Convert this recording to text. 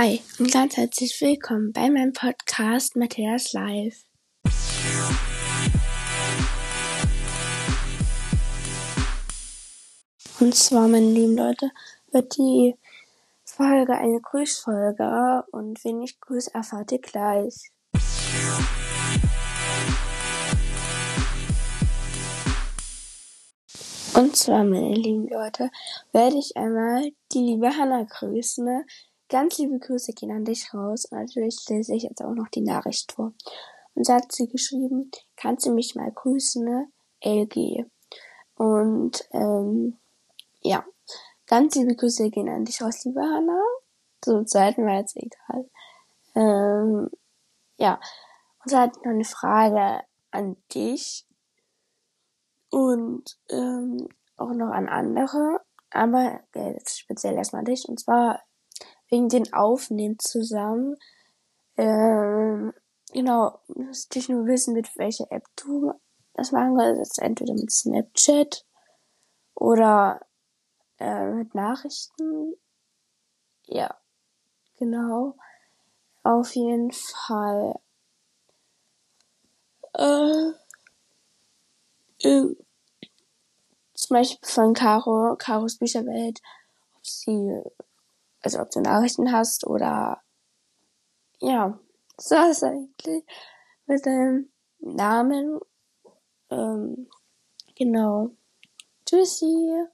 Hi und ganz herzlich willkommen bei meinem Podcast Matthias Live. Und zwar, meine lieben Leute, wird die Folge eine Grüßfolge und wen ich grüße, erfahrt ihr gleich. Und zwar, meine lieben Leute, werde ich einmal die liebe Hanna grüßen. Ganz liebe Grüße gehen an dich raus. Und natürlich lese ich jetzt auch noch die Nachricht vor. Und so hat sie geschrieben, kannst du mich mal grüßen, ne? LG. Und ähm, ja, ganz liebe Grüße gehen an dich raus, liebe Hanna. So Zeiten war jetzt egal. Ähm, ja, und so hat noch eine Frage an dich und ähm, auch noch an andere, aber äh, jetzt speziell erstmal dich. Und zwar wegen den Aufnehmen zusammen. Ähm, genau, müsste ich nur wissen, mit welcher App du das machen kannst. Entweder mit Snapchat oder äh, mit Nachrichten. Ja, genau. Auf jeden Fall. Äh, äh, zum Beispiel von Caro, Caros Bücherwelt, ob sie also ob du Nachrichten hast oder ja, so ist eigentlich mit deinem Namen. Ähm, genau. Tschüssi.